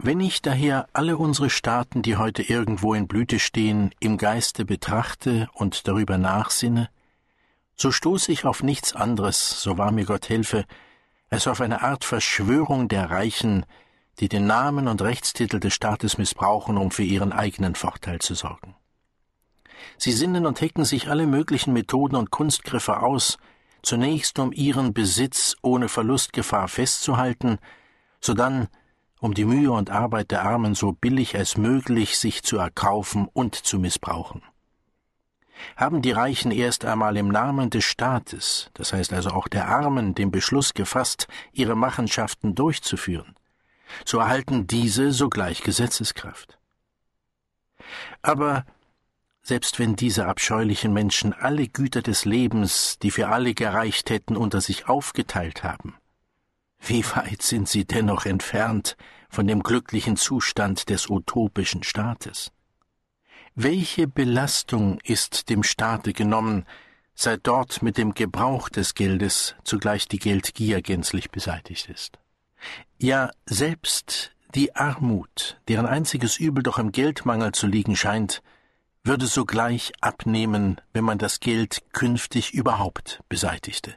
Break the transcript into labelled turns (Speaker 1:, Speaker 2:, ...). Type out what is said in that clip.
Speaker 1: Wenn ich daher alle unsere Staaten, die heute irgendwo in Blüte stehen, im Geiste betrachte und darüber nachsinne, so stoße ich auf nichts anderes, so wahr mir Gott helfe, als auf eine Art Verschwörung der Reichen, die den Namen und Rechtstitel des Staates missbrauchen, um für ihren eigenen Vorteil zu sorgen. Sie sinnen und hecken sich alle möglichen Methoden und Kunstgriffe aus, zunächst um ihren Besitz ohne Verlustgefahr festzuhalten, sodann um die Mühe und Arbeit der Armen so billig als möglich sich zu erkaufen und zu missbrauchen. Haben die Reichen erst einmal im Namen des Staates, das heißt also auch der Armen, den Beschluss gefasst, ihre Machenschaften durchzuführen, so erhalten diese sogleich Gesetzeskraft. Aber selbst wenn diese abscheulichen Menschen alle Güter des Lebens, die für alle gereicht hätten, unter sich aufgeteilt haben, wie weit sind sie dennoch entfernt von dem glücklichen Zustand des utopischen Staates? Welche Belastung ist dem Staate genommen, seit dort mit dem Gebrauch des Geldes zugleich die Geldgier gänzlich beseitigt ist? Ja, selbst die Armut, deren einziges Übel doch im Geldmangel zu liegen scheint, würde sogleich abnehmen, wenn man das Geld künftig überhaupt beseitigte.